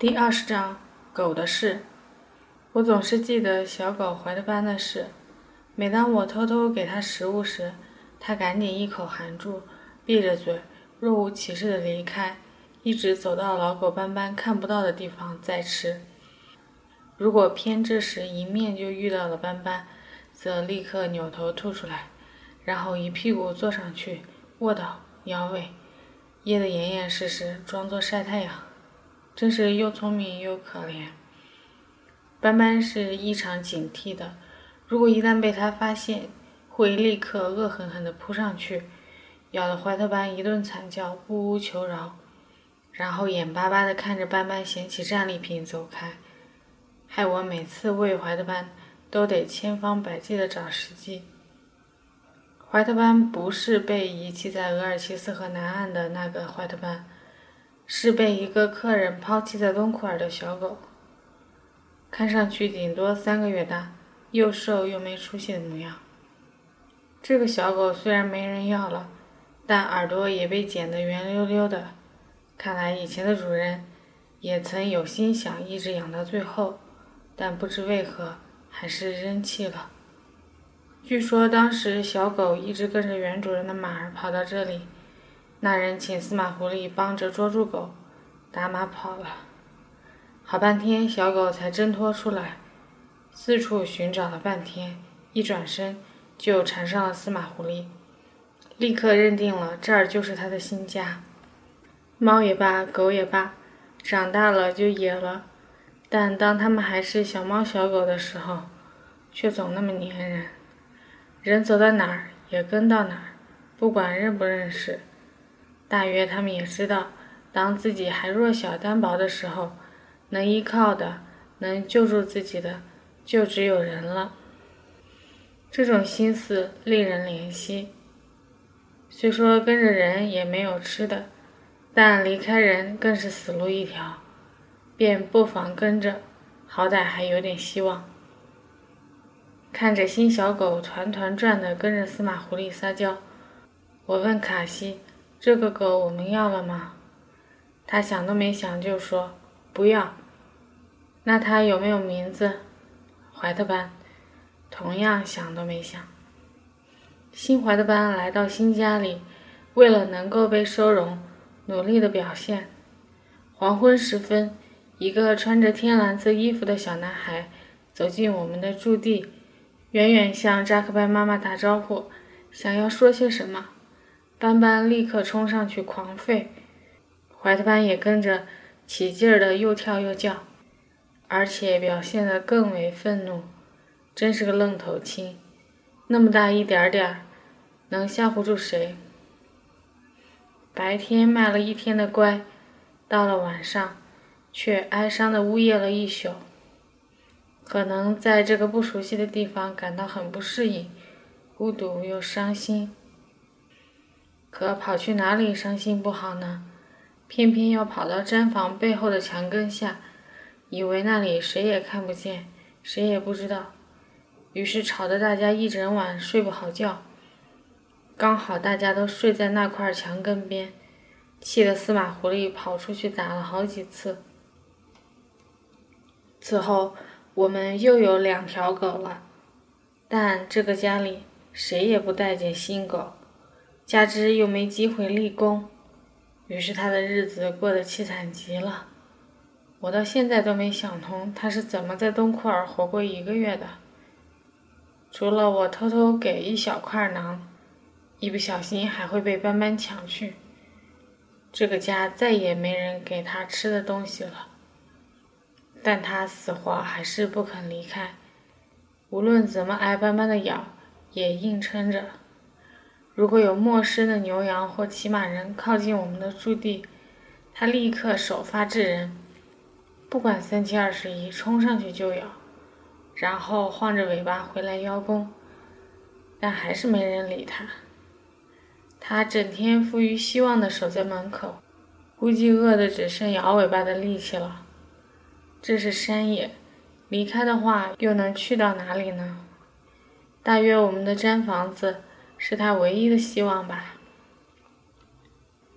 第二十章狗的事。我总是记得小狗怀特班的事。每当我偷偷给它食物时，它赶紧一口含住，闭着嘴，若无其事地离开，一直走到老狗斑斑看不到的地方再吃。如果偏这时迎面就遇到了斑斑，则立刻扭头吐出来，然后一屁股坐上去，卧倒摇尾，掖得严严实实，装作晒太阳。真是又聪明又可怜。斑斑是异常警惕的，如果一旦被他发现，会立刻恶狠狠地扑上去，咬得怀特班一顿惨叫，呜呜求饶，然后眼巴巴地看着斑斑捡起战利品走开，害我每次喂怀特班都得千方百计地找时机。怀特班不是被遗弃在额尔齐斯河南岸的那个怀特班。是被一个客人抛弃在东库尔的小狗，看上去顶多三个月大，又瘦又没出息的模样。这个小狗虽然没人要了，但耳朵也被剪得圆溜溜的，看来以前的主人也曾有心想一直养到最后，但不知为何还是扔弃了。据说当时小狗一直跟着原主人的马儿跑到这里。那人请司马狐狸帮着捉住狗，打马跑了。好半天，小狗才挣脱出来，四处寻找了半天，一转身就缠上了司马狐狸，立刻认定了这儿就是他的新家。猫也罢，狗也罢，长大了就野了，但当它们还是小猫小狗的时候，却总那么粘人。人走到哪儿也跟到哪儿，不管认不认识。大约他们也知道，当自己还弱小单薄的时候，能依靠的、能救助自己的，就只有人了。这种心思令人怜惜。虽说跟着人也没有吃的，但离开人更是死路一条，便不妨跟着，好歹还有点希望。看着新小狗团团转的跟着司马狐狸撒娇，我问卡西。这个狗我们要了吗？他想都没想就说不要。那它有没有名字？怀特班同样想都没想。新怀特班来到新家里，为了能够被收容，努力的表现。黄昏时分，一个穿着天蓝色衣服的小男孩走进我们的驻地，远远向扎克班妈妈打招呼，想要说些什么。斑斑立刻冲上去狂吠，怀特班也跟着起劲儿的又跳又叫，而且表现得更为愤怒，真是个愣头青，那么大一点点儿，能吓唬住谁？白天卖了一天的乖，到了晚上，却哀伤的呜咽了一宿，可能在这个不熟悉的地方感到很不适应，孤独又伤心。可跑去哪里伤心不好呢？偏偏要跑到毡房背后的墙根下，以为那里谁也看不见，谁也不知道。于是吵得大家一整晚睡不好觉。刚好大家都睡在那块墙根边，气得司马狐狸跑出去打了好几次。此后我们又有两条狗了，但这个家里谁也不待见新狗。加之又没机会立功，于是他的日子过得凄惨极了。我到现在都没想通他是怎么在东库尔活过一个月的。除了我偷偷给一小块馕，一不小心还会被斑斑抢去。这个家再也没人给他吃的东西了。但他死活还是不肯离开，无论怎么挨斑斑的咬，也硬撑着。如果有陌生的牛羊或骑马人靠近我们的驻地，他立刻首发制人，不管三七二十一，冲上去就咬，然后晃着尾巴回来邀功。但还是没人理他。他整天富于希望地守在门口，估计饿得只剩摇尾巴的力气了。这是山野，离开的话又能去到哪里呢？大约我们的毡房子。是他唯一的希望吧。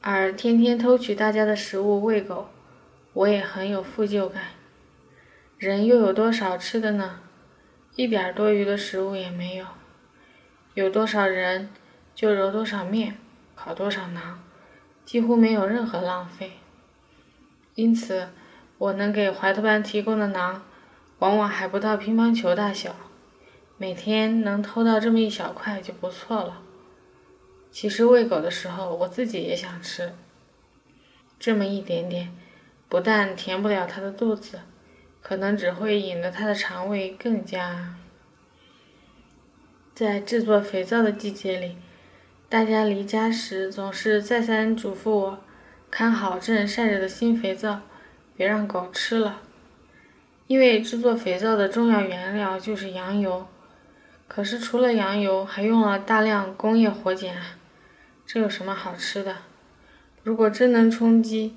而天天偷取大家的食物喂狗，我也很有负疚感。人又有多少吃的呢？一点多余的食物也没有。有多少人就揉多少面，烤多少馕，几乎没有任何浪费。因此，我能给怀特班提供的馕，往往还不到乒乓球大小。每天能偷到这么一小块就不错了。其实喂狗的时候，我自己也想吃。这么一点点，不但填不了它的肚子。可能只会引得它的肠胃更加。在制作肥皂的季节里，大家离家时总是再三嘱咐我，看好正晒着的新肥皂，别让狗吃了。因为制作肥皂的重要原料就是羊油，可是除了羊油，还用了大量工业火碱，这有什么好吃的？如果真能充饥，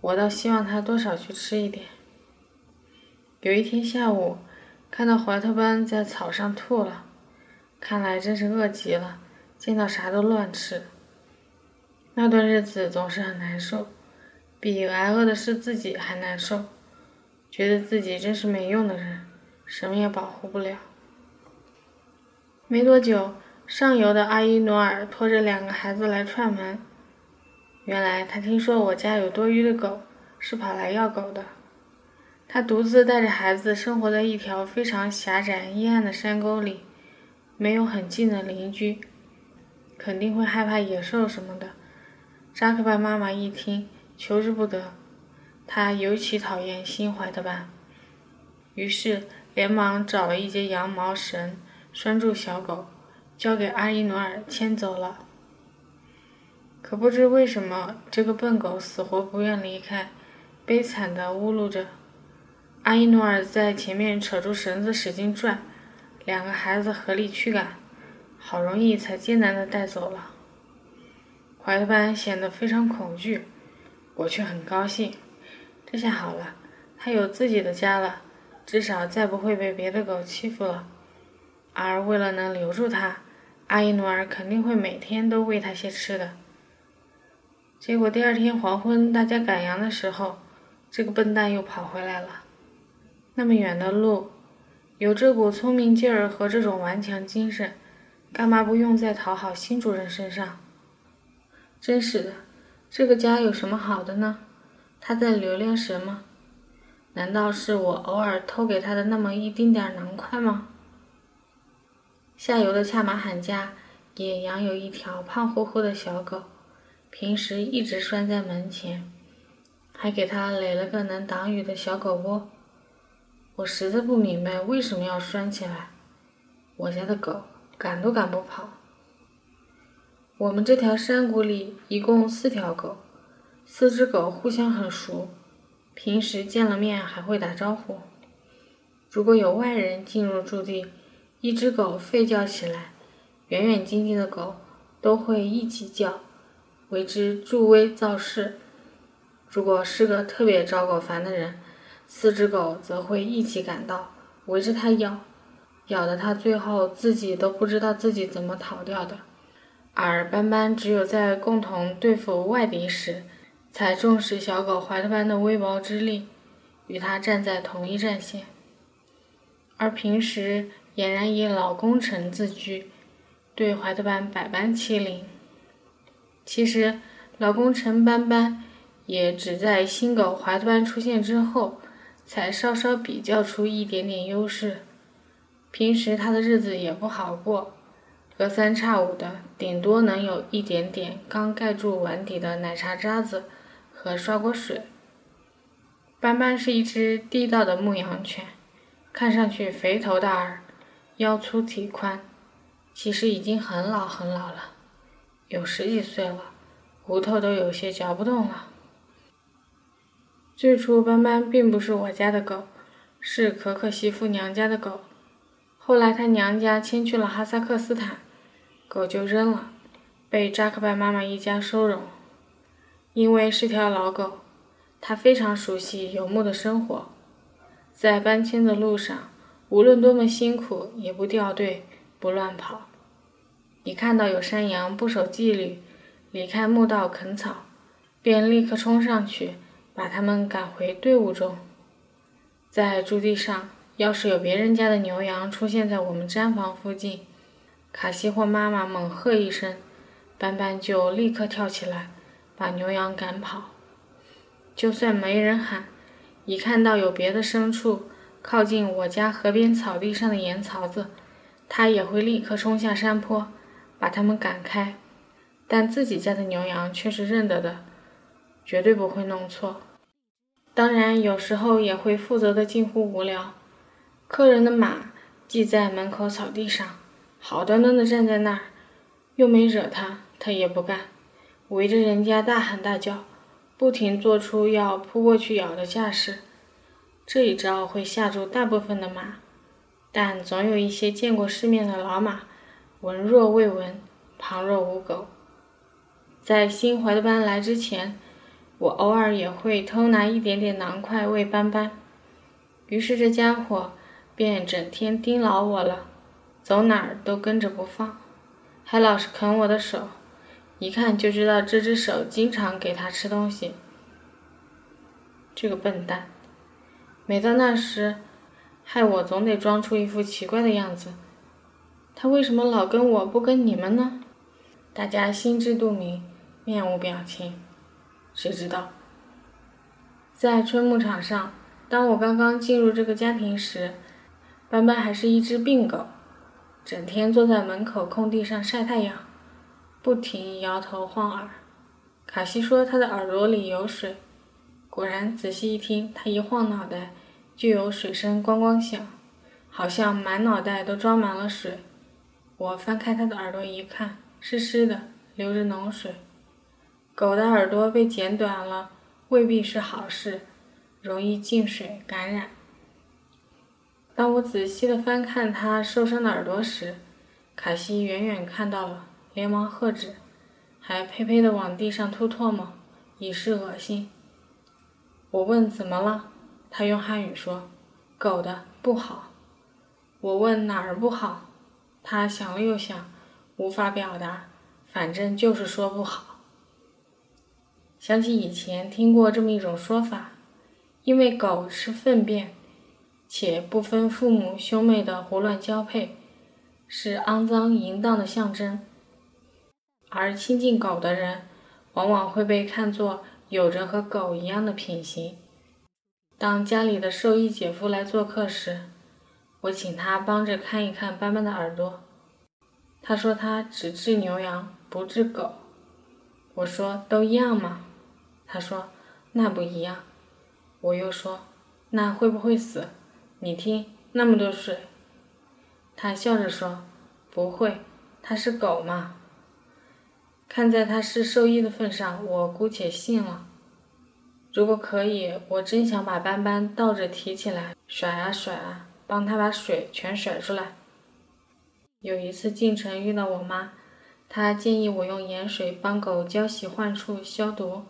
我倒希望他多少去吃一点。有一天下午，看到怀特班在草上吐了，看来真是饿极了，见到啥都乱吃。那段日子总是很难受，比挨饿的是自己还难受，觉得自己真是没用的人，什么也保护不了。没多久，上游的阿依努尔拖着两个孩子来串门，原来他听说我家有多余的狗，是跑来要狗的。他独自带着孩子生活在一条非常狭窄、阴暗的山沟里，没有很近的邻居，肯定会害怕野兽什么的。扎克巴妈妈一听，求之不得。她尤其讨厌新怀特班，于是连忙找了一截羊毛绳拴住小狗，交给阿依努尔牵走了。可不知为什么，这个笨狗死活不愿离开，悲惨地呜噜着。阿依努尔在前面扯住绳子，使劲拽，两个孩子合力驱赶，好容易才艰难地带走了。怀特班显得非常恐惧，我却很高兴。这下好了，他有自己的家了，至少再不会被别的狗欺负了。而为了能留住他，阿依努尔肯定会每天都喂他些吃的。结果第二天黄昏，大家赶羊的时候，这个笨蛋又跑回来了。那么远的路，有这股聪明劲儿和这种顽强精神，干嘛不用在讨好新主人身上？真是的，这个家有什么好的呢？他在留恋什么？难道是我偶尔偷给他的那么一丁点儿囊块吗？下游的恰马罕家也养有一条胖乎乎的小狗，平时一直拴在门前，还给它垒了个能挡雨的小狗窝。我实在不明白为什么要拴起来。我家的狗赶都赶不跑。我们这条山谷里一共四条狗，四只狗互相很熟，平时见了面还会打招呼。如果有外人进入驻地，一只狗吠叫起来，远远近近的狗都会一起叫，为之助威造势。如果是个特别招狗烦的人，四只狗则会一起赶到，围着它咬，咬得它最后自己都不知道自己怎么逃掉的。而斑斑只有在共同对付外敌时，才重视小狗怀特班的微薄之力，与它站在同一战线。而平时俨然以老功臣自居，对怀特班百般欺凌。其实老功臣斑斑也只在新狗怀特班出现之后。才稍稍比较出一点点优势，平时他的日子也不好过，隔三差五的，顶多能有一点点刚盖住碗底的奶茶渣子和刷锅水。斑斑是一只地道的牧羊犬，看上去肥头大耳，腰粗体宽，其实已经很老很老了，有十几岁了，骨头都有些嚼不动了。最初，斑斑并不是我家的狗，是可可媳妇娘家的狗。后来，她娘家迁去了哈萨克斯坦，狗就扔了，被扎克拜妈妈一家收容。因为是条老狗，它非常熟悉游牧的生活，在搬迁的路上，无论多么辛苦，也不掉队，不乱跑。一看到有山羊不守纪律，离开牧道啃草，便立刻冲上去。把他们赶回队伍中。在驻地上，要是有别人家的牛羊出现在我们毡房附近，卡西或妈妈猛喝一声，斑斑就立刻跳起来，把牛羊赶跑。就算没人喊，一看到有别的牲畜靠近我家河边草地上的盐槽子，他也会立刻冲下山坡，把他们赶开。但自己家的牛羊却是认得的，绝对不会弄错。当然，有时候也会负责的近乎无聊。客人的马系在门口草地上，好端端的站在那儿，又没惹他，他也不干，围着人家大喊大叫，不停做出要扑过去咬的架势。这一招会吓住大部分的马，但总有一些见过世面的老马，闻若未闻，旁若无狗。在新怀的班来之前。我偶尔也会偷拿一点点囊块喂斑斑，于是这家伙便整天盯牢我了，走哪儿都跟着不放，还老是啃我的手，一看就知道这只手经常给他吃东西。这个笨蛋，每到那时，害我总得装出一副奇怪的样子。他为什么老跟我不跟你们呢？大家心知肚明，面无表情。谁知道，在春牧场上，当我刚刚进入这个家庭时，斑斑还是一只病狗，整天坐在门口空地上晒太阳，不停摇头晃耳。卡西说他的耳朵里有水，果然仔细一听，他一晃脑袋，就有水声咣咣响，好像满脑袋都装满了水。我翻开他的耳朵一看，湿湿的，流着脓水。狗的耳朵被剪短了，未必是好事，容易进水感染。当我仔细地翻看它受伤的耳朵时，卡西远远看到了，连忙喝止，还呸呸地往地上吐唾沫，以示恶心。我问怎么了，他用汉语说：“狗的不好。”我问哪儿不好，他想了又想，无法表达，反正就是说不好。想起以前听过这么一种说法，因为狗是粪便，且不分父母兄妹的胡乱交配，是肮脏淫荡的象征，而亲近狗的人，往往会被看作有着和狗一样的品行。当家里的兽医姐夫来做客时，我请他帮着看一看斑斑的耳朵，他说他只治牛羊，不治狗。我说都一样嘛。他说：“那不一样。”我又说：“那会不会死？”你听，那么多水。他笑着说：“不会，它是狗嘛。”看在他是兽医的份上，我姑且信了。如果可以，我真想把斑斑倒着提起来，甩啊甩啊，帮他把水全甩出来。有一次进城遇到我妈，她建议我用盐水帮狗浇洗患处、消毒。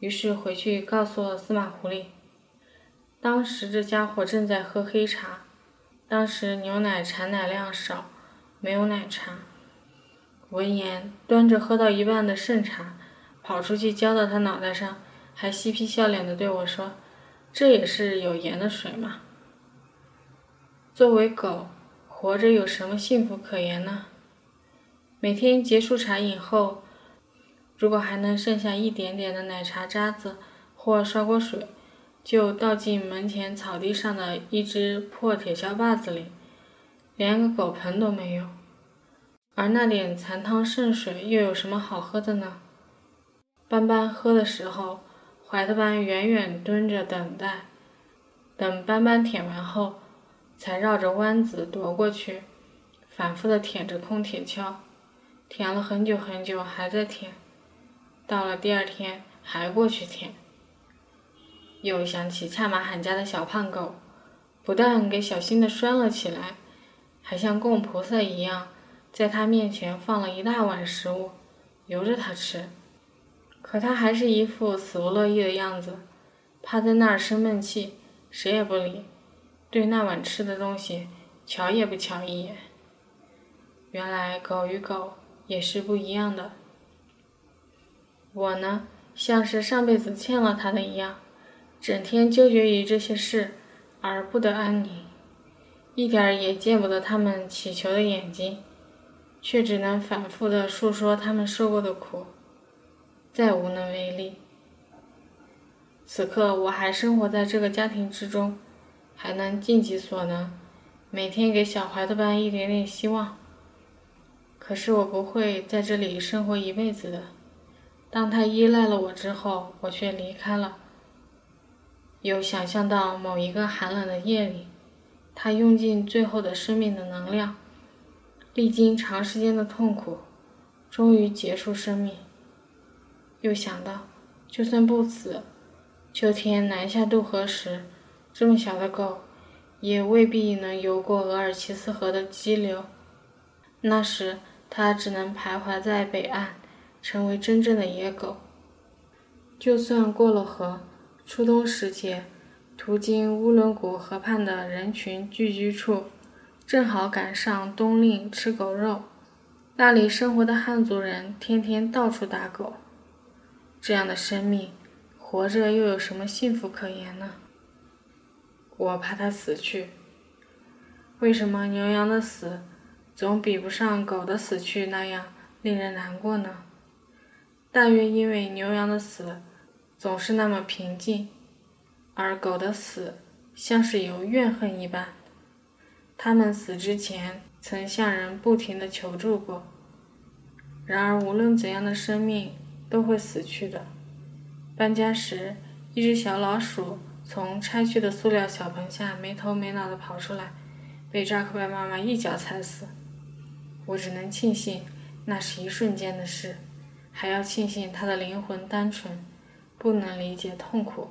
于是回去告诉了司马狐狸。当时这家伙正在喝黑茶，当时牛奶产奶量少，没有奶茶。闻言，端着喝到一半的剩茶，跑出去浇到他脑袋上，还嬉皮笑脸的对我说：“这也是有盐的水吗？”作为狗，活着有什么幸福可言呢？每天结束茶饮后。如果还能剩下一点点的奶茶渣子或刷锅水，就倒进门前草地上的一只破铁锹把子里，连个狗盆都没有。而那点残汤剩水又有什么好喝的呢？斑斑喝的时候，怀特班远远蹲着等待，等斑斑舔完后，才绕着弯子踱过去，反复的舔着空铁锹，舔了很久很久，还在舔。到了第二天，还过去舔。又想起恰马罕家的小胖狗，不但给小新的拴了起来，还像供菩萨一样，在他面前放了一大碗食物，由着他吃。可他还是一副死不乐意的样子，趴在那儿生闷气，谁也不理，对那碗吃的东西瞧也不瞧一眼。原来狗与狗也是不一样的。我呢，像是上辈子欠了他的一样，整天纠结于这些事而不得安宁，一点儿也见不得他们乞求的眼睛，却只能反复的诉说他们受过的苦，再无能为力。此刻我还生活在这个家庭之中，还能尽己所能，每天给小怀特班一点点希望。可是我不会在这里生活一辈子的。当他依赖了我之后，我却离开了。又想象到某一个寒冷的夜里，他用尽最后的生命的能量，历经长时间的痛苦，终于结束生命。又想到，就算不死，秋天南下渡河时，这么小的狗，也未必能游过额尔齐斯河的激流。那时，它只能徘徊在北岸。成为真正的野狗。就算过了河，初冬时节，途经乌伦古河畔的人群聚居处，正好赶上冬令吃狗肉。那里生活的汉族人天天到处打狗。这样的生命，活着又有什么幸福可言呢？我怕它死去。为什么牛羊的死，总比不上狗的死去那样令人难过呢？大约因为牛羊的死总是那么平静，而狗的死像是有怨恨一般。它们死之前曾向人不停地求助过。然而，无论怎样的生命都会死去的。搬家时，一只小老鼠从拆去的塑料小棚下没头没脑地跑出来，被扎克伯妈妈一脚踩死。我只能庆幸那是一瞬间的事。还要庆幸他的灵魂单纯，不能理解痛苦。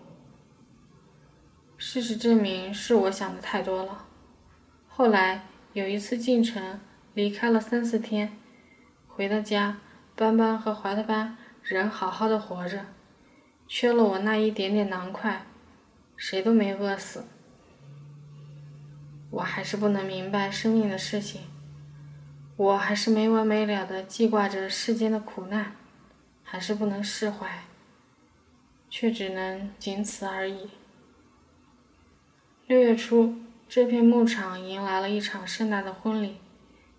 事实证明是我想的太多了。后来有一次进城，离开了三四天，回到家，斑斑和怀特班人好好的活着，缺了我那一点点囊块，谁都没饿死。我还是不能明白生命的事情，我还是没完没了的记挂着世间的苦难。还是不能释怀，却只能仅此而已。六月初，这片牧场迎来了一场盛大的婚礼，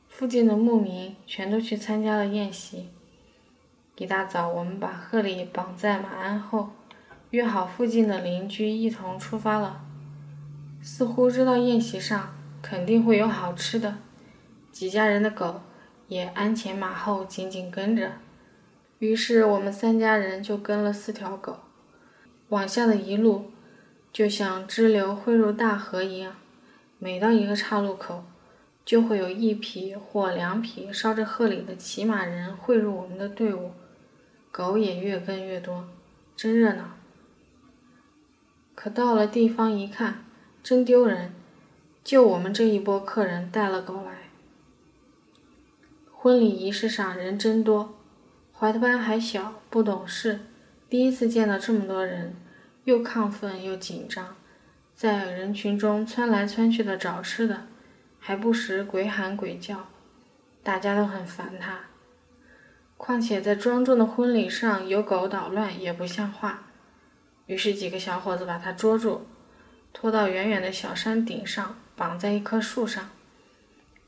附近的牧民全都去参加了宴席。一大早，我们把贺礼绑在马鞍后，约好附近的邻居一同出发了。似乎知道宴席上肯定会有好吃的，几家人的狗也鞍前马后，紧紧跟着。于是我们三家人就跟了四条狗，往下的一路就像支流汇入大河一样。每到一个岔路口，就会有一匹或两匹烧着贺礼的骑马人汇入我们的队伍，狗也越跟越多，真热闹。可到了地方一看，真丢人，就我们这一波客人带了狗来。婚礼仪式上人真多。怀特班还小，不懂事，第一次见到这么多人，又亢奋又紧张，在人群中窜来窜去的找吃的，还不时鬼喊鬼叫，大家都很烦他。况且在庄重的婚礼上有狗捣乱也不像话，于是几个小伙子把他捉住，拖到远远的小山顶上，绑在一棵树上。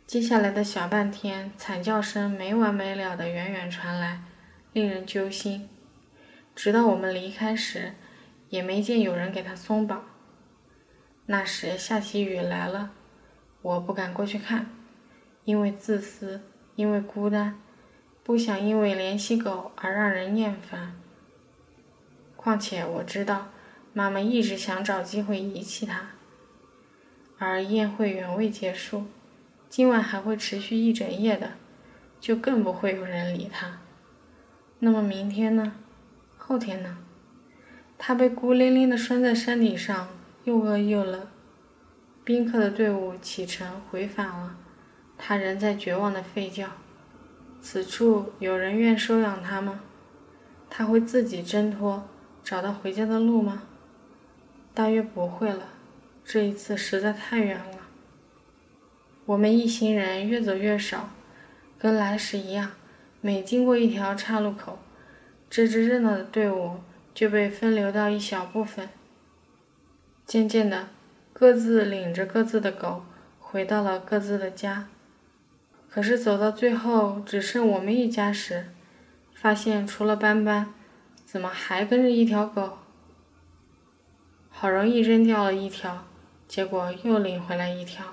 接下来的小半天，惨叫声没完没了的远远传来。令人揪心，直到我们离开时，也没见有人给他松绑。那时下起雨来了，我不敢过去看，因为自私，因为孤单，不想因为怜惜狗而让人厌烦。况且我知道，妈妈一直想找机会遗弃它，而宴会远未结束，今晚还会持续一整夜的，就更不会有人理它。那么明天呢？后天呢？他被孤零零地拴在山顶上，又饿又冷。宾客的队伍启程回返了，他仍在绝望地吠叫。此处有人愿收养他吗？他会自己挣脱，找到回家的路吗？大约不会了，这一次实在太远了。我们一行人越走越少，跟来时一样。每经过一条岔路口，这支热闹的队伍就被分流到一小部分。渐渐的，各自领着各自的狗回到了各自的家。可是走到最后只剩我们一家时，发现除了斑斑，怎么还跟着一条狗？好容易扔掉了一条，结果又领回来一条。